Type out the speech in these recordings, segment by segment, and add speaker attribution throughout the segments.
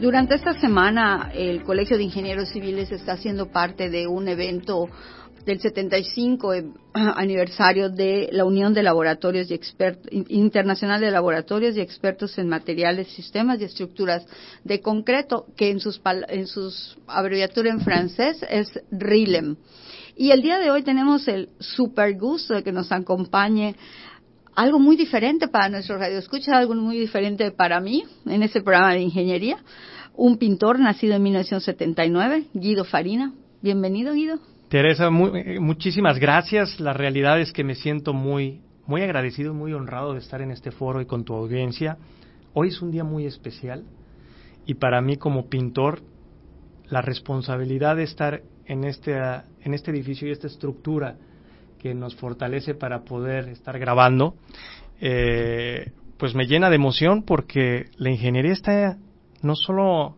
Speaker 1: Durante esta semana, el Colegio de Ingenieros Civiles está haciendo parte de un evento del 75 eh, aniversario de la Unión de Laboratorios y Expertos Internacional de Laboratorios y Expertos en Materiales, Sistemas y Estructuras de Concreto, que en sus en sus abreviatura en francés es RILEM. Y el día de hoy tenemos el super gusto de que nos acompañe algo muy diferente para nuestro radio escucha, algo muy diferente para mí en este programa de ingeniería. Un pintor nacido en 1979, Guido Farina. Bienvenido, Guido.
Speaker 2: Teresa, eh, muchísimas gracias. La realidad es que me siento muy, muy agradecido, muy honrado de estar en este foro y con tu audiencia. Hoy es un día muy especial y para mí como pintor la responsabilidad de estar en este, en este edificio y esta estructura que nos fortalece para poder estar grabando, eh, pues me llena de emoción porque la ingeniería está no solo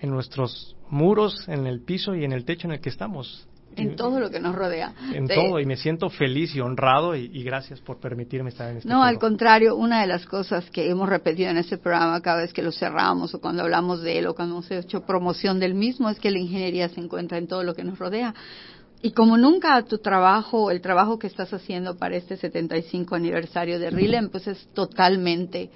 Speaker 2: en nuestros muros, en el piso y en el techo en el que estamos.
Speaker 1: En todo lo que nos rodea.
Speaker 2: En todo, y me siento feliz y honrado y, gracias por permitirme estar en este
Speaker 1: No, al contrario, una de las cosas que hemos repetido en este programa cada vez que lo cerramos o cuando hablamos de él o cuando hemos hecho promoción del mismo es que la ingeniería se encuentra en todo lo que nos rodea. Y como nunca tu trabajo, el trabajo que estás haciendo para este 75 aniversario de RILEM, pues es totalmente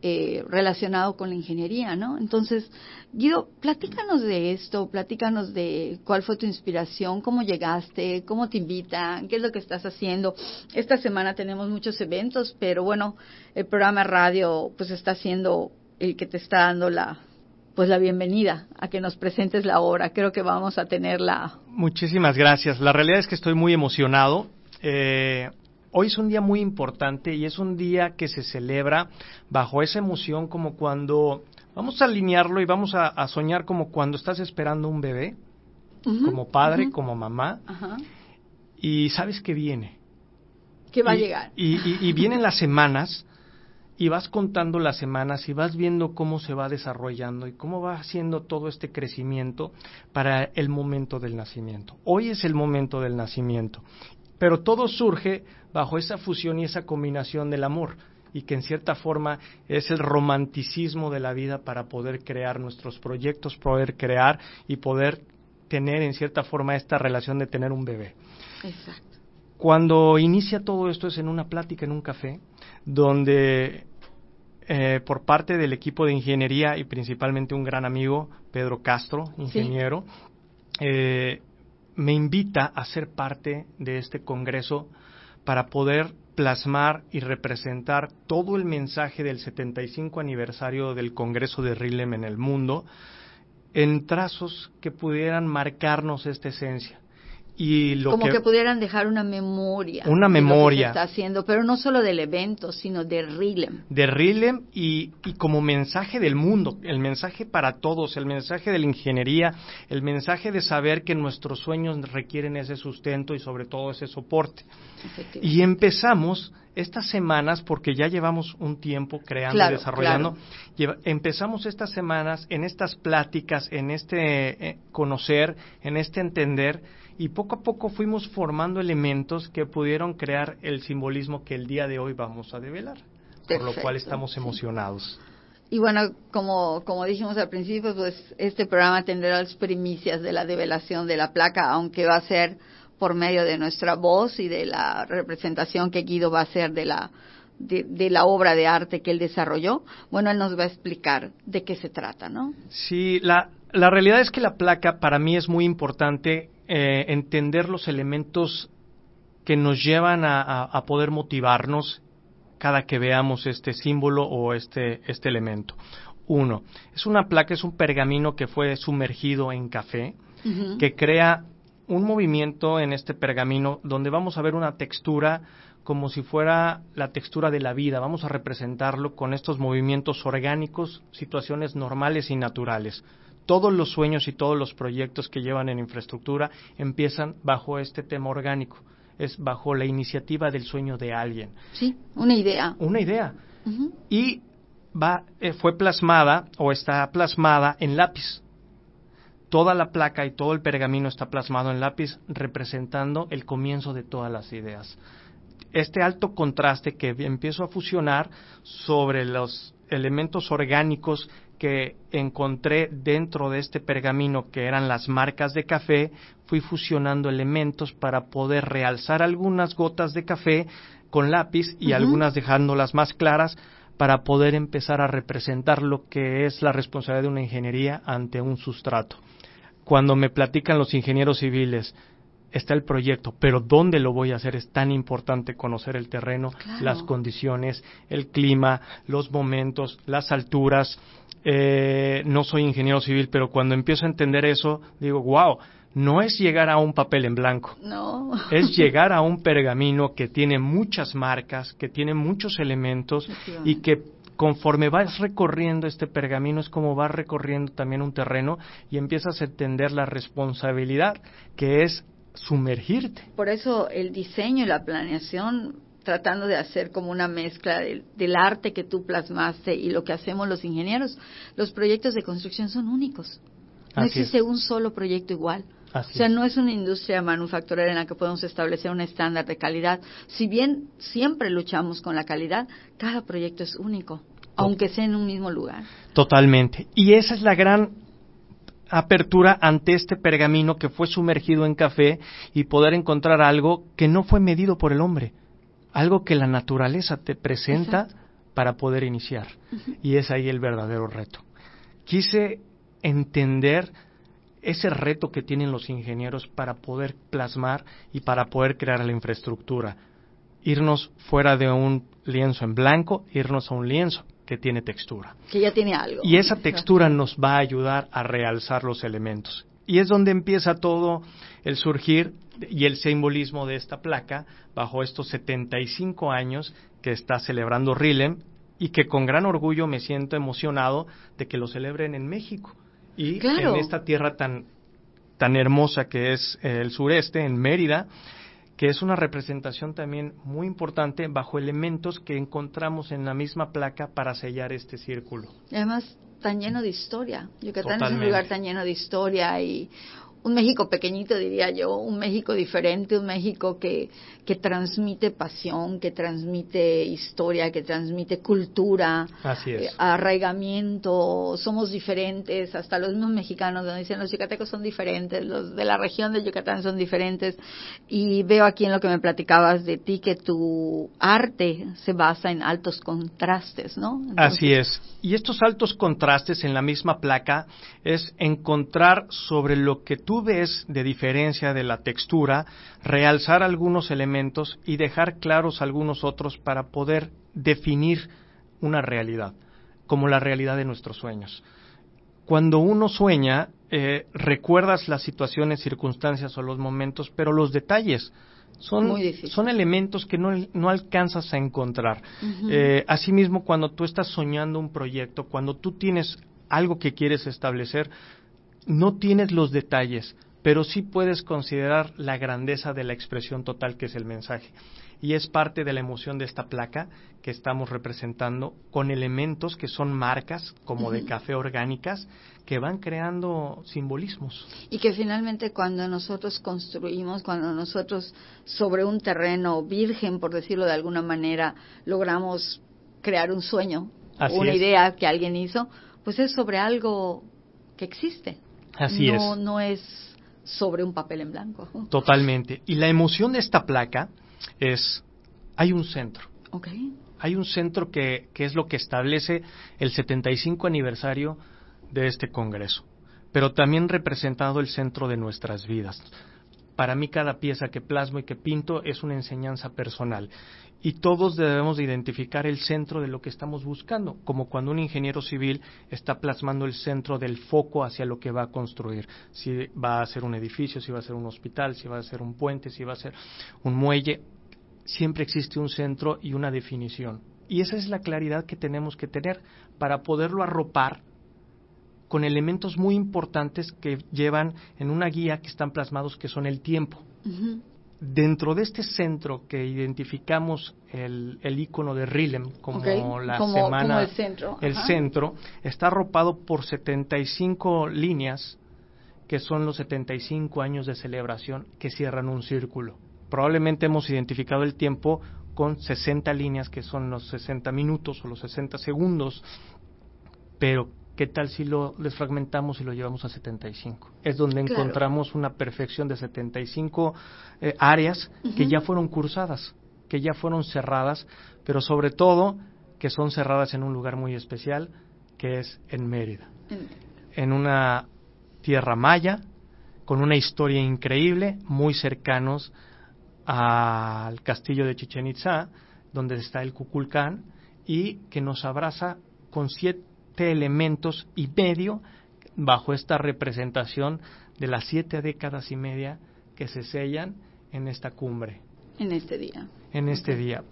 Speaker 1: eh, relacionado con la ingeniería, ¿no? Entonces, Guido, platícanos de esto, platícanos de cuál fue tu inspiración, cómo llegaste, cómo te invitan, qué es lo que estás haciendo. Esta semana tenemos muchos eventos, pero bueno, el programa radio pues está siendo el que te está dando la pues la bienvenida a que nos presentes la obra. Creo que vamos a tenerla.
Speaker 2: Muchísimas gracias. La realidad es que estoy muy emocionado. Eh, hoy es un día muy importante y es un día que se celebra bajo esa emoción como cuando vamos a alinearlo y vamos a, soñar como cuando estás esperando un bebé, como padre, como mamá, y sabes que viene.
Speaker 1: Que va a llegar.
Speaker 2: y vienen las semanas y vas contando las semanas y vas viendo cómo se va desarrollando y cómo va haciendo todo este crecimiento para el momento del nacimiento. Hoy es el momento del nacimiento, pero todo surge bajo esa fusión y esa combinación del amor y que en cierta forma es el romanticismo de la vida para poder crear nuestros proyectos, poder crear y poder tener en cierta forma esta relación de tener un bebé. Exacto. Cuando inicia todo esto es en una plática, en un café, donde eh, por parte del equipo de ingeniería y principalmente un gran amigo, Pedro Castro, ingeniero, eh, me invita a ser parte de este congreso para poder plasmar y representar todo el mensaje del 75 aniversario del Congreso de RILEM en el mundo en trazos que pudieran marcarnos esta esencia
Speaker 1: como que, pudieran dejar una memoria
Speaker 2: una memoria.
Speaker 1: está haciendo pero no solo del evento sino de RILEM.
Speaker 2: De RILEM y, y como mensaje del mundo el mensaje para todos el mensaje de la ingeniería el mensaje de saber que nuestros sueños requieren ese sustento y sobre todo ese soporte. Y empezamos estas semanas, porque ya llevamos un tiempo creando y desarrollando, empezamos estas semanas en estas pláticas, en este eh, conocer, en este entender, y poco a poco fuimos formando elementos que pudieron crear el simbolismo que el día de hoy vamos a develar, por lo cual estamos emocionados.
Speaker 1: Y bueno, como, como dijimos al principio, pues este programa tendrá las primicias de la develación de la placa, aunque va a ser por medio de nuestra voz y de la representación que Guido va a hacer de la, de, la obra de arte que él desarrolló. Bueno, él nos va a explicar de qué se trata, ¿no?
Speaker 2: Sí, la, la realidad es que la placa para mí es muy importante eh, entender los elementos que nos llevan a, poder motivarnos cada que veamos este símbolo o este, este elemento. Uno, es una placa, es un pergamino que fue sumergido en café, que crea un movimiento en este pergamino donde vamos a ver una textura como si fuera la textura de la vida. Vamos a representarlo con estos movimientos orgánicos, situaciones normales y naturales todos los sueños y todos los proyectos que llevan en infraestructura empiezan bajo este tema orgánico, es bajo la iniciativa del sueño de alguien.
Speaker 1: Sí, una idea.
Speaker 2: Una idea. Y va, eh, fue plasmada o está plasmada en lápiz. Toda la placa y todo el pergamino está plasmado en lápiz representando el comienzo de todas las ideas. Este alto contraste que empiezo a fusionar sobre los elementos orgánicos que encontré dentro de este pergamino, que eran las marcas de café, fui fusionando elementos para poder realzar algunas gotas de café con lápiz y algunas dejándolas más claras para poder empezar a representar lo que es la responsabilidad de una ingeniería ante un sustrato. Cuando me platican los ingenieros civiles, está el proyecto, pero dónde lo voy a hacer es tan importante conocer el terreno, las condiciones, el clima, los momentos, las alturas. Eh, no soy ingeniero civil, pero cuando empiezo a entender eso, digo, wow, no es llegar a un papel en blanco.
Speaker 1: No.
Speaker 2: Es llegar a un pergamino que tiene muchas marcas, que tiene muchos elementos y que conforme vas recorriendo este pergamino es como vas recorriendo también un terreno y empiezas a entender la responsabilidad que es sumergirte.
Speaker 1: Por eso el diseño y la planeación tratando de hacer como una mezcla del, arte que tú plasmaste y lo que hacemos los ingenieros, los proyectos de construcción son únicos. No existe un solo proyecto igual o sea, no es una industria manufacturera en la que podemos establecer un estándar de calidad. Si bien siempre luchamos con la calidad, cada proyecto es único, aunque sea en un mismo lugar.
Speaker 2: Totalmente. Y esa es la gran apertura ante este pergamino que fue sumergido en café y poder encontrar algo que no fue medido por el hombre, algo que la naturaleza te presenta para poder iniciar. Y es ahí el verdadero reto. Quise entender ese reto que tienen los ingenieros para poder plasmar y para poder crear la infraestructura. Irnos fuera de un lienzo en blanco, irnos a un lienzo que tiene textura.
Speaker 1: Que ya tiene algo.
Speaker 2: Y esa textura nos va a ayudar a realzar los elementos. Y es donde empieza todo el surgir y el simbolismo de esta placa bajo estos 75 años que está celebrando RILEM y que con gran orgullo me siento emocionado de que lo celebren en México y en esta tierra tan, tan hermosa que es el sureste, en Mérida, que es una representación también muy importante bajo elementos que encontramos en la misma placa para sellar este círculo.
Speaker 1: Además, tan lleno de historia. Yucatán es un lugar tan lleno de historia y un México pequeñito, diría yo, un México diferente, un México que, que transmite pasión, que transmite historia, que transmite cultura,
Speaker 2: eh,
Speaker 1: arraigamiento, somos diferentes, hasta los mismos mexicanos donde dicen los yucatecos son diferentes, los de la región de Yucatán son diferentes, y veo aquí en lo que me platicabas de ti que tu arte se basa en altos contrastes, ¿no?
Speaker 2: Así es. Y estos altos contrastes en la misma placa es encontrar sobre lo que tú tú ves de diferencia de la textura, realzar algunos elementos y dejar claros algunos otros para poder definir una realidad, como la realidad de nuestros sueños. Cuando uno sueña, eh, recuerdas las situaciones, circunstancias o los momentos, pero los detalles son, son elementos que no, no, alcanzas a encontrar. Eh, asimismo, cuando tú estás soñando un proyecto, cuando tú tienes algo que quieres establecer, no tienes los detalles, pero sí puedes considerar la grandeza de la expresión total que es el mensaje. Y es parte de la emoción de esta placa que estamos representando con elementos que son marcas como de café orgánicas que van creando simbolismos.
Speaker 1: Y que finalmente cuando nosotros construimos, cuando nosotros sobre un terreno virgen, por decirlo de alguna manera, logramos crear un sueño, una idea que alguien hizo, pues es sobre algo que existe.
Speaker 2: Así
Speaker 1: no,
Speaker 2: es.
Speaker 1: No es sobre un papel en blanco.
Speaker 2: Totalmente. Y la emoción de esta placa es, hay un centro.
Speaker 1: Okay.
Speaker 2: Hay un centro que, que es lo que establece el 75 aniversario de este Congreso, pero también representado el centro de nuestras vidas. Para mí cada pieza que plasmo y que pinto es una enseñanza personal y todos debemos de identificar el centro de lo que estamos buscando, como cuando un ingeniero civil está plasmando el centro del foco hacia lo que va a construir, si va a ser un edificio, si va a ser un hospital, si va a ser un puente, si va a ser un muelle, siempre existe un centro y una definición. Y esa es la claridad que tenemos que tener para poderlo arropar con elementos muy importantes que llevan en una guía que están plasmados que son el tiempo. Dentro de este centro que identificamos el, el icono de Rilem como la semana,
Speaker 1: el, centro.
Speaker 2: el centro, está arropado por 75 líneas que son los 75 años de celebración que cierran un círculo. Probablemente hemos identificado el tiempo con 60 líneas que son los 60 minutos o los 60 segundos, pero ¿qué tal si lo desfragmentamos y lo llevamos a 75? Es donde encontramos una perfección de 75 eh, áreas que ya fueron cursadas, que ya fueron cerradas, pero sobre todo que son cerradas en un lugar muy especial, que es en Mérida, en una tierra maya, con una historia increíble, muy cercanos al castillo de Chichen Itza, donde está el Cuculcán, y que nos abraza con siete elementos y medio bajo esta representación de las siete décadas y media que se sellan en esta cumbre.
Speaker 1: En este día.
Speaker 2: En este día.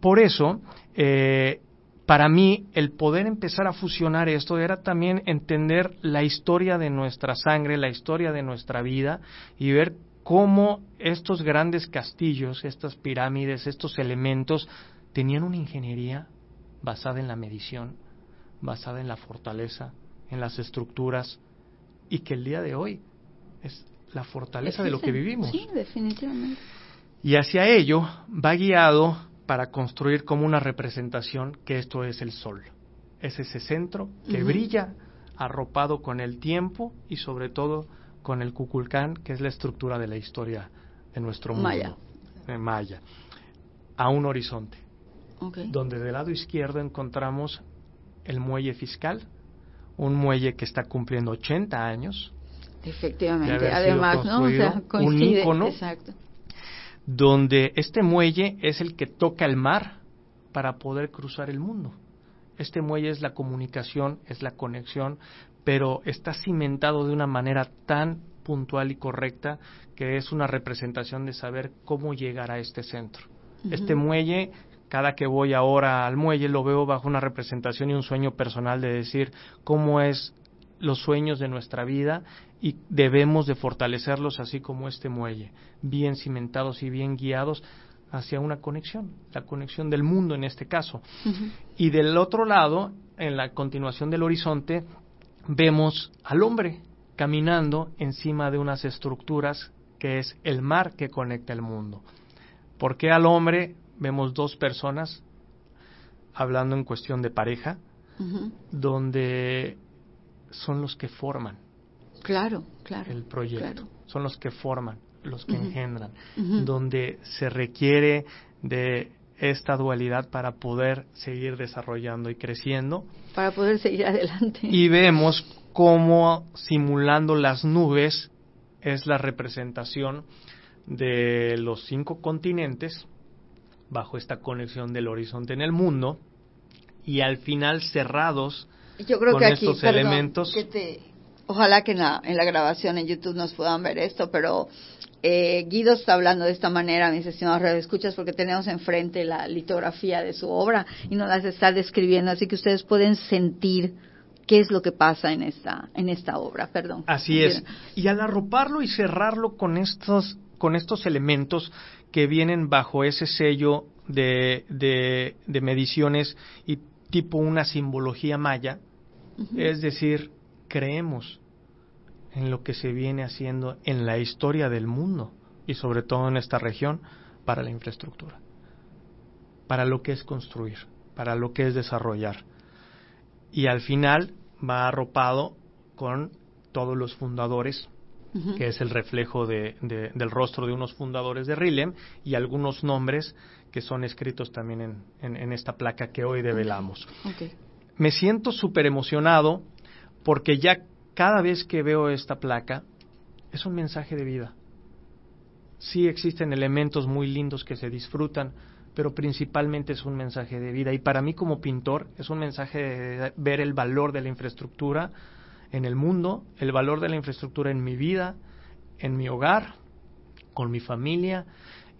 Speaker 2: por eso, eh, para mí, el poder empezar a fusionar esto era también entender la historia de nuestra sangre, la historia de nuestra vida y ver cómo estos grandes castillos, estas pirámides, estos elementos tenían una ingeniería basada en la medición, basada en la fortaleza, en las estructuras, y que el día de hoy es la fortaleza de lo que vivimos.
Speaker 1: Sí, definitivamente.
Speaker 2: Y hacia ello va guiado para construir como una representación que esto es el sol. Es ese centro que brilla arropado con el tiempo y sobre todo con el Kukulcán, que es la estructura de la historia de nuestro mundo.
Speaker 1: Maya.
Speaker 2: Maya. A un horizonte. Donde del lado izquierdo encontramos el muelle fiscal, un muelle que está cumpliendo 80 años.
Speaker 1: Efectivamente, además, ¿no?
Speaker 2: un ícono Exacto donde este muelle es el que toca el mar para poder cruzar el mundo. Este muelle es la comunicación, es la conexión, pero está cimentado de una manera tan puntual y correcta que es una representación de saber cómo llegar a este centro. Este muelle, cada que voy ahora al muelle, lo veo bajo una representación y un sueño personal de decir cómo es los sueños de nuestra vida y debemos de fortalecerlos así como este muelle, bien cimentados y bien guiados hacia una conexión, la conexión del mundo en este caso. Y del otro lado, en la continuación del horizonte, vemos al hombre caminando encima de unas estructuras que es el mar que conecta el mundo. ¿Por qué al hombre vemos dos personas hablando en cuestión de pareja, donde son los que forman
Speaker 1: claro, claro,
Speaker 2: el proyecto, son los que forman, los que engendran, donde se requiere de esta dualidad para poder seguir desarrollando y creciendo.
Speaker 1: Para poder seguir adelante.
Speaker 2: Y vemos cómo simulando las nubes es la representación de los cinco continentes bajo esta conexión del horizonte en el mundo y al final cerrados
Speaker 1: yo creo
Speaker 2: con
Speaker 1: que
Speaker 2: estos elementos.
Speaker 1: ojalá que en la, en la grabación en YouTube nos puedan ver esto, pero eh, Guido está hablando de esta manera, mis estimados escuchas porque tenemos enfrente la litografía de su obra y nos las está describiendo, así que ustedes pueden sentir qué es lo que pasa en esta, en esta obra, perdón.
Speaker 2: Así es. Y al arroparlo y cerrarlo con estos, con estos elementos que vienen bajo ese sello de, de, de mediciones y tipo una simbología maya, es decir, creemos en lo que se viene haciendo en la historia del mundo y sobre todo en esta región para la infraestructura, para lo que es construir, para lo que es desarrollar. Y al final va arropado con todos los fundadores, que es el reflejo de, del rostro de unos fundadores de RILEM y algunos nombres que son escritos también en, en, esta placa que hoy develamos. Me siento súper emocionado porque ya cada vez que veo esta placa es un mensaje de vida. Sí existen elementos muy lindos que se disfrutan, pero principalmente es un mensaje de vida. Y para mí como pintor es un mensaje de ver el valor de la infraestructura en el mundo, el valor de la infraestructura en mi vida, en mi hogar, con mi familia,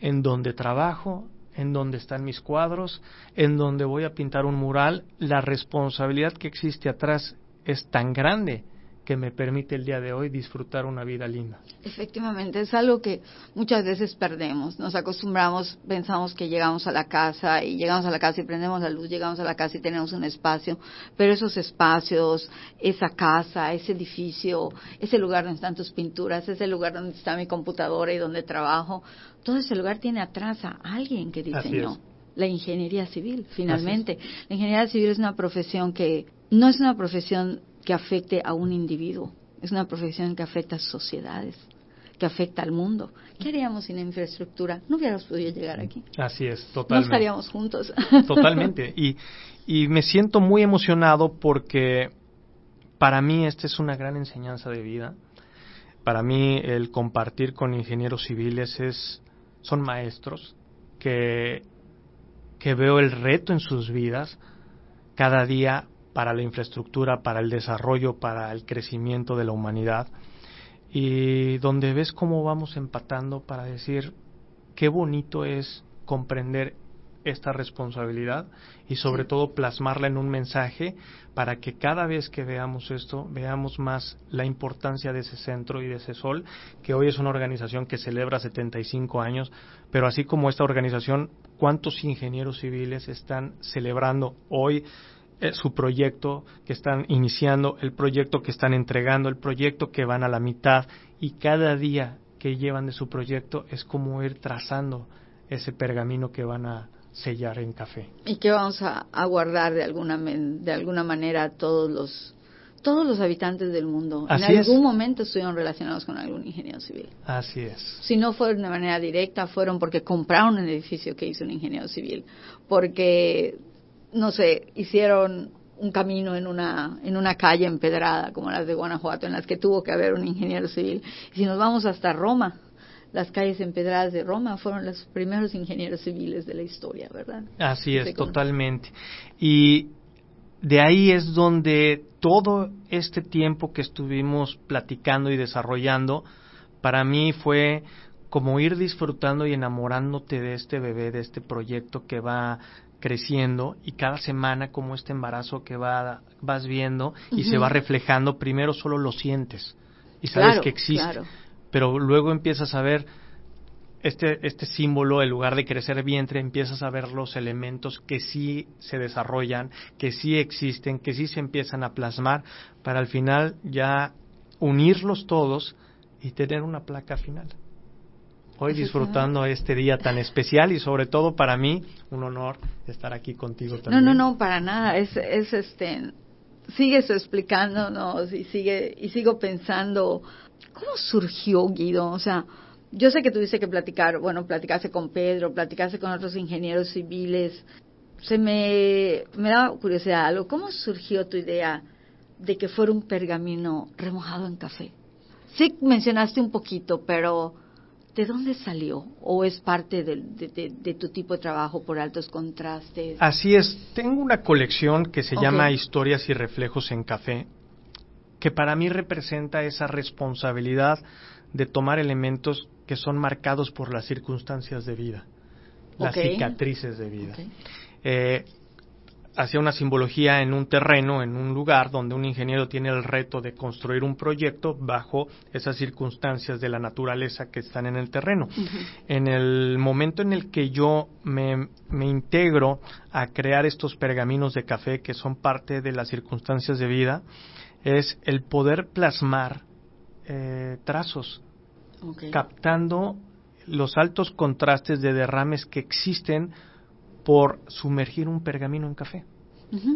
Speaker 2: en donde trabajo, en donde están mis cuadros, en donde voy a pintar un mural, la responsabilidad que existe atrás es tan grande que me permite el día de hoy disfrutar una vida linda.
Speaker 1: Efectivamente, es algo que muchas veces perdemos. Nos acostumbramos, pensamos que llegamos a la casa y llegamos a la casa y prendemos la luz, llegamos a la casa y tenemos un espacio, pero esos espacios, esa casa, ese edificio, ese lugar donde están tus pinturas, ese lugar donde está mi computadora y donde trabajo, todo ese lugar tiene atrás a alguien que diseñó la ingeniería civil, finalmente. La ingeniería civil es una profesión que no es una profesión que afecte a un individuo, es una profesión que afecta a sociedades, que afecta al mundo. ¿Qué haríamos sin infraestructura? No hubiéramos podido llegar aquí.
Speaker 2: Así es, totalmente.
Speaker 1: No estaríamos juntos.
Speaker 2: Totalmente. Y, y me siento muy emocionado porque para mí esta es una gran enseñanza de vida. Para mí el compartir con ingenieros civiles es son maestros que que veo el reto en sus vidas cada día para la infraestructura, para el desarrollo, para el crecimiento de la humanidad, y donde ves cómo vamos empatando para decir qué bonito es comprender esta responsabilidad y sobre todo plasmarla en un mensaje para que cada vez que veamos esto veamos más la importancia de ese centro y de ese sol, que hoy es una organización que celebra 75 años, pero así como esta organización, ¿cuántos ingenieros civiles están celebrando hoy su proyecto que están iniciando, el proyecto que están entregando, el proyecto que van a la mitad y cada día que llevan de su proyecto es como ir trazando ese pergamino que van a sellar en café.
Speaker 1: Y que vamos a, guardar de alguna, de alguna manera todos los todos los habitantes del mundo en algún momento estuvieron relacionados con algún ingeniero civil.
Speaker 2: Así es.
Speaker 1: Si no fueron de manera directa, fueron porque compraron el edificio que hizo un ingeniero civil, porque no sé, hicieron un camino en una, en una calle empedrada como las de Guanajuato, en las que tuvo que haber un ingeniero civil. Y si nos vamos hasta Roma, las calles empedradas de Roma fueron los primeros ingenieros civiles de la historia, ¿verdad?
Speaker 2: Así es, totalmente. Y de ahí es donde todo este tiempo que estuvimos platicando y desarrollando, para mí fue como ir disfrutando y enamorándote de este bebé, de este proyecto que va creciendo y cada semana como este embarazo que va, vas viendo y se va reflejando, primero solo lo sientes y sabes que existe, pero luego empiezas a ver este, este símbolo, en lugar de crecer vientre, empiezas a ver los elementos que sí se desarrollan, que sí existen, que sí se empiezan a plasmar, para al final ya unirlos todos y tener una placa final hoy disfrutando este día tan especial y sobre todo para mí un honor estar aquí contigo también.
Speaker 1: No, no, no, para nada. Es, es este, sigues explicándonos y sigue y sigo pensando cómo surgió Guido, o sea, yo sé que tuviste que platicar, bueno, platicaste con Pedro, platicaste con otros ingenieros civiles. Se me me da curiosidad algo, ¿cómo surgió tu idea de que fuera un pergamino remojado en café? Sí mencionaste un poquito, pero ¿de dónde salió? ¿O es parte de, tu tipo de trabajo por altos contrastes?
Speaker 2: Así es, tengo una colección que se llama Historias y Reflejos en Café, que para mí representa esa responsabilidad de tomar elementos que son marcados por las circunstancias de vida, las cicatrices de vida. Eh, hacía una simbología en un terreno, en un lugar donde un ingeniero tiene el reto de construir un proyecto bajo esas circunstancias de la naturaleza que están en el terreno. En el momento en el que yo me, integro a crear estos pergaminos de café que son parte de las circunstancias de vida, es el poder plasmar eh, trazos, captando los altos contrastes de derrames que existen por sumergir un pergamino en café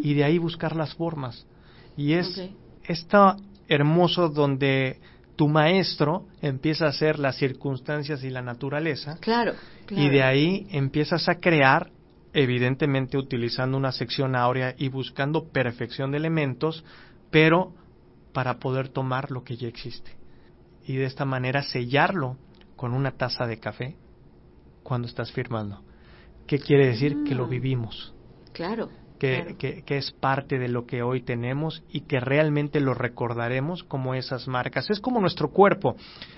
Speaker 2: y de ahí buscar las formas. Y es está hermoso donde tu maestro empieza a hacer las circunstancias y la naturaleza.
Speaker 1: Claro,
Speaker 2: Y de ahí empiezas a crear, evidentemente utilizando una sección áurea y buscando perfección de elementos, pero para poder tomar lo que ya existe. Y de esta manera sellarlo con una taza de café cuando estás firmando. ¿Qué quiere decir? Que lo ah. vivimos.
Speaker 1: Claro.
Speaker 2: Que, que, es parte de lo que hoy tenemos y que realmente lo recordaremos como esas marcas. Es como nuestro cuerpo.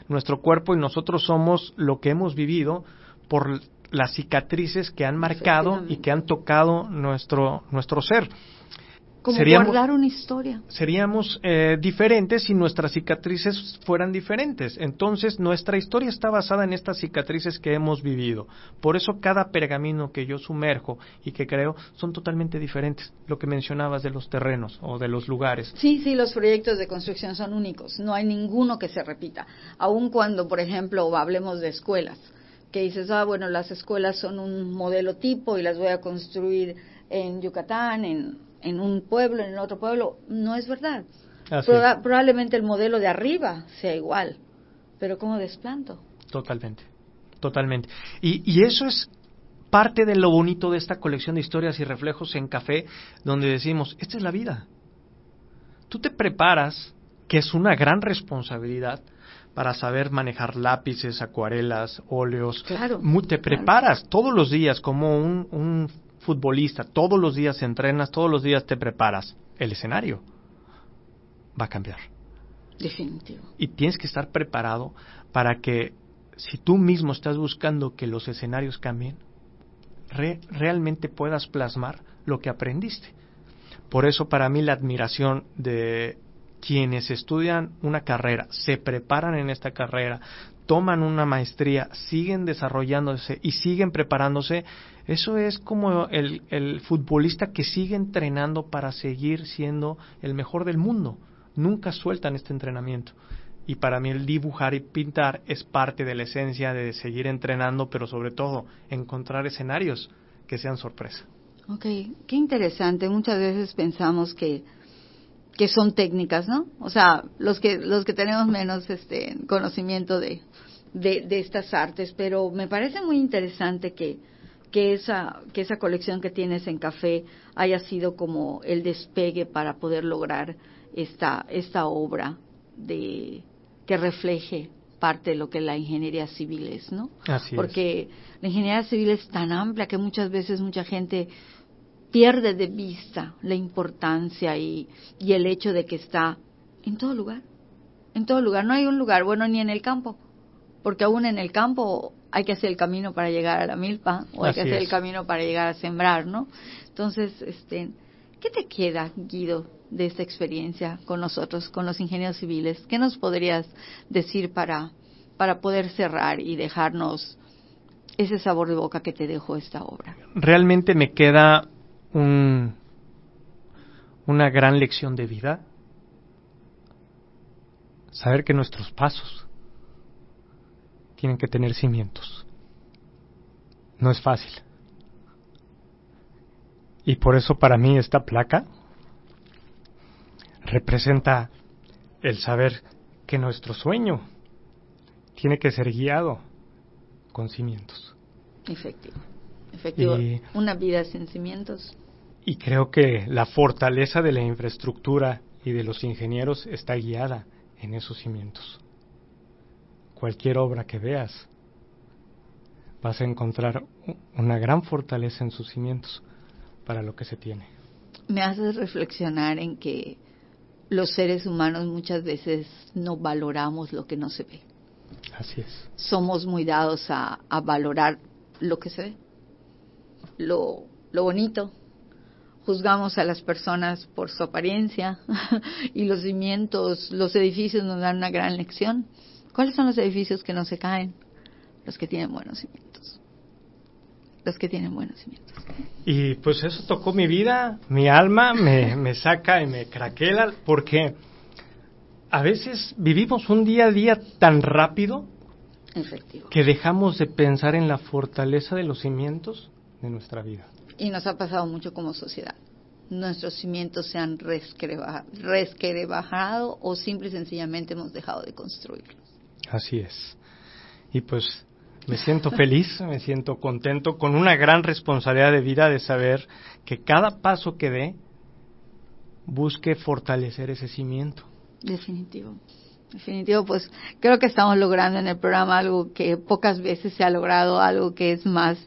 Speaker 2: Nuestro cuerpo y nosotros somos lo que hemos vivido por las cicatrices que han marcado y que han tocado nuestro, nuestro ser.
Speaker 1: Como
Speaker 2: seríamos,
Speaker 1: guardar una historia.
Speaker 2: Seríamos eh, diferentes si nuestras cicatrices fueran diferentes. Entonces, nuestra historia está basada en estas cicatrices que hemos vivido. Por eso, cada pergamino que yo sumerjo y que creo son totalmente diferentes. Lo que mencionabas de los terrenos o de los lugares.
Speaker 1: Sí, sí, los proyectos de construcción son únicos. No hay ninguno que se repita. Aun cuando, por ejemplo, hablemos de escuelas, que dices, ah, bueno, las escuelas son un modelo tipo y las voy a construir en Yucatán, en en un pueblo, en otro pueblo, no es verdad. probablemente el modelo de arriba sea igual, pero ¿cómo desplanto?
Speaker 2: Totalmente, totalmente. Y, y eso es parte de lo bonito de esta colección de historias y reflejos en café, donde decimos, esta es la vida. Tú te preparas, que es una gran responsabilidad, para saber manejar lápices, acuarelas, óleos.
Speaker 1: Claro.
Speaker 2: Te preparas todos los días como un, un futbolista, todos los días entrenas, todos los días te preparas, el escenario va a cambiar.
Speaker 1: Definitivo.
Speaker 2: Y tienes que estar preparado para que si tú mismo estás buscando que los escenarios cambien, realmente puedas plasmar lo que aprendiste. Por eso para mí la admiración de quienes estudian una carrera, se preparan en esta carrera, toman una maestría, siguen desarrollándose y siguen preparándose, eso es como el, el, futbolista que sigue entrenando para seguir siendo el mejor del mundo. Nunca sueltan este entrenamiento. Y para mí el dibujar y pintar es parte de la esencia de seguir entrenando, pero sobre todo encontrar escenarios que sean sorpresa.
Speaker 1: Ok, qué interesante. Muchas veces pensamos que que son técnicas, ¿no? O sea, los que los que tenemos menos este conocimiento de, de, estas artes, pero me parece muy interesante que que esa que esa colección que tienes en café haya sido como el despegue para poder lograr esta esta obra de que refleje parte de lo que la ingeniería civil es, ¿no?
Speaker 2: Así
Speaker 1: Porque la ingeniería civil es tan amplia que muchas veces mucha gente pierde de vista la importancia y, y el hecho de que está en todo lugar. En todo lugar. No hay un lugar bueno ni en el campo. Porque aún en el campo hay que hacer el camino para llegar a la milpa o hay que hacer el camino para llegar a sembrar, ¿no? Entonces, este, ¿qué te queda, Guido, de esta experiencia con nosotros, con los ingenieros civiles? ¿Qué nos podrías decir para, para poder cerrar y dejarnos ese sabor de boca que te dejó esta obra?
Speaker 2: Realmente me queda un, una gran lección de vida. Saber que nuestros pasos tienen que tener cimientos. No es fácil. Y por eso para mí esta placa representa el saber que nuestro sueño tiene que ser guiado con cimientos.
Speaker 1: Efectivo. Efectivo. Una vida sin cimientos
Speaker 2: y creo que la fortaleza de la infraestructura y de los ingenieros está guiada en esos cimientos. Cualquier obra que veas, vas a encontrar una gran fortaleza en sus cimientos para lo que se tiene.
Speaker 1: Me haces reflexionar en que los seres humanos muchas veces no valoramos lo que no se ve.
Speaker 2: Así es.
Speaker 1: Somos muy dados a, a valorar lo que se ve, lo, lo bonito, juzgamos a las personas por su apariencia y los cimientos, los edificios nos dan una gran lección. ¿Cuáles son los edificios que no se caen? Los que tienen buenos cimientos. Los que tienen buenos cimientos.
Speaker 2: Y pues eso tocó mi vida, mi alma, me, me saca y me craquela, porque a veces vivimos un día a día tan rápido que dejamos de pensar en la fortaleza de los cimientos de nuestra vida.
Speaker 1: Y nos ha pasado mucho como sociedad. Nuestros cimientos se han resquebrajado o simple y sencillamente hemos dejado de construirlos.
Speaker 2: Así es. Y pues me siento feliz, me siento contento, con una gran responsabilidad de vida de saber que cada paso que dé busque fortalecer ese cimiento.
Speaker 1: Definitivo. Definitivo, pues creo que estamos logrando en el programa algo que pocas veces se ha logrado, algo que es más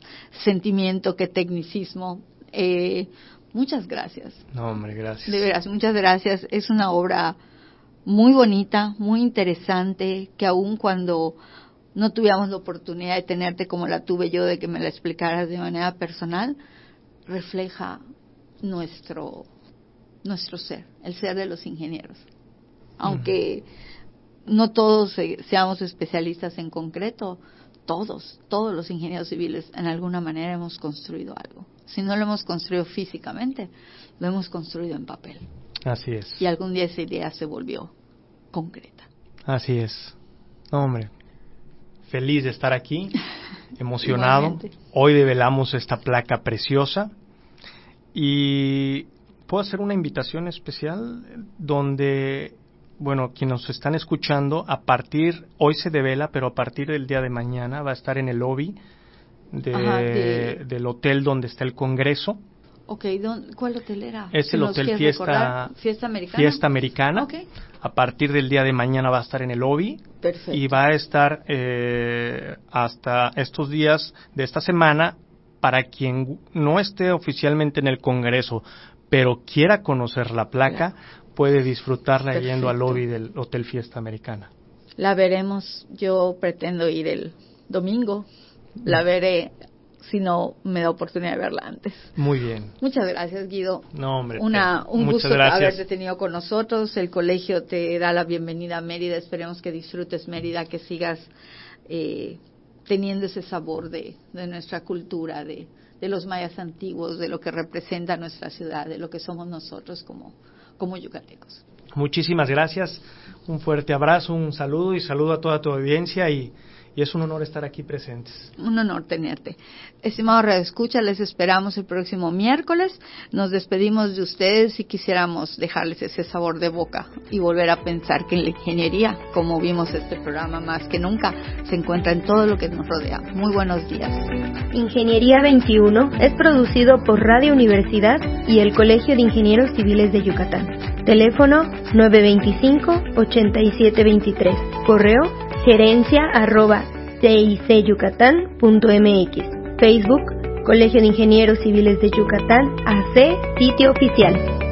Speaker 1: sentimiento que tecnicismo. Eh, muchas gracias.
Speaker 2: No, hombre, gracias.
Speaker 1: De veras, muchas gracias. Es una obra muy bonita, muy interesante, que aun cuando no tuviéramos la oportunidad de tenerte como la tuve yo, de que me la explicaras de manera personal, refleja nuestro nuestro ser, el ser de los ingenieros. Aunque no todos seamos especialistas en concreto, todos, todos los ingenieros civiles en alguna manera hemos construido algo. Si no lo hemos construido físicamente, lo hemos construido en papel.
Speaker 2: Así es.
Speaker 1: Y algún día esa idea se volvió concreta.
Speaker 2: Así es. hombre, feliz de estar aquí, emocionado. Hoy develamos esta placa preciosa y puedo hacer una invitación especial donde bueno, quienes nos están escuchando, a partir, hoy se devela, pero a partir del día de mañana va a estar en el lobby del hotel donde está el Congreso.
Speaker 1: Ok, ¿cuál hotel era?
Speaker 2: Es el Hotel Fiesta,
Speaker 1: Fiesta Americana.
Speaker 2: Fiesta Americana. A partir del día de mañana va a estar en el lobby.
Speaker 1: Perfecto.
Speaker 2: Y va a estar eh, hasta estos días de esta semana para quien no esté oficialmente en el Congreso, pero quiera conocer la placa, puede disfrutarla yendo al lobby del Hotel Fiesta Americana.
Speaker 1: La veremos. Yo pretendo ir el domingo. La veré si no me da oportunidad de verla antes.
Speaker 2: Muy bien.
Speaker 1: Muchas gracias, Guido.
Speaker 2: No, hombre.
Speaker 1: Una, un gusto haberte tenido con nosotros. El colegio te da la bienvenida a Mérida. Esperemos que disfrutes Mérida, que sigas eh, teniendo ese sabor de, de nuestra cultura, de, de los mayas antiguos, de lo que representa nuestra ciudad, de lo que somos nosotros como, como yucatecos.
Speaker 2: Muchísimas gracias, un fuerte abrazo, un saludo y saludo a toda tu audiencia y y es un honor estar aquí presentes.
Speaker 1: Un honor tenerte. Estimado Radio Escucha, les esperamos el próximo miércoles. Nos despedimos de ustedes y quisiéramos dejarles ese sabor de boca y volver a pensar que en la ingeniería, como vimos este programa más que nunca, se encuentra en todo lo que nos rodea. Muy buenos días.
Speaker 3: Ingeniería 21 es producido por Radio Universidad y el Colegio de Ingenieros Civiles de Yucatán. Teléfono 925-8723. Correo gerencia arroba. Facebook, Colegio de Ingenieros Civiles de Yucatán, AC, sitio oficial.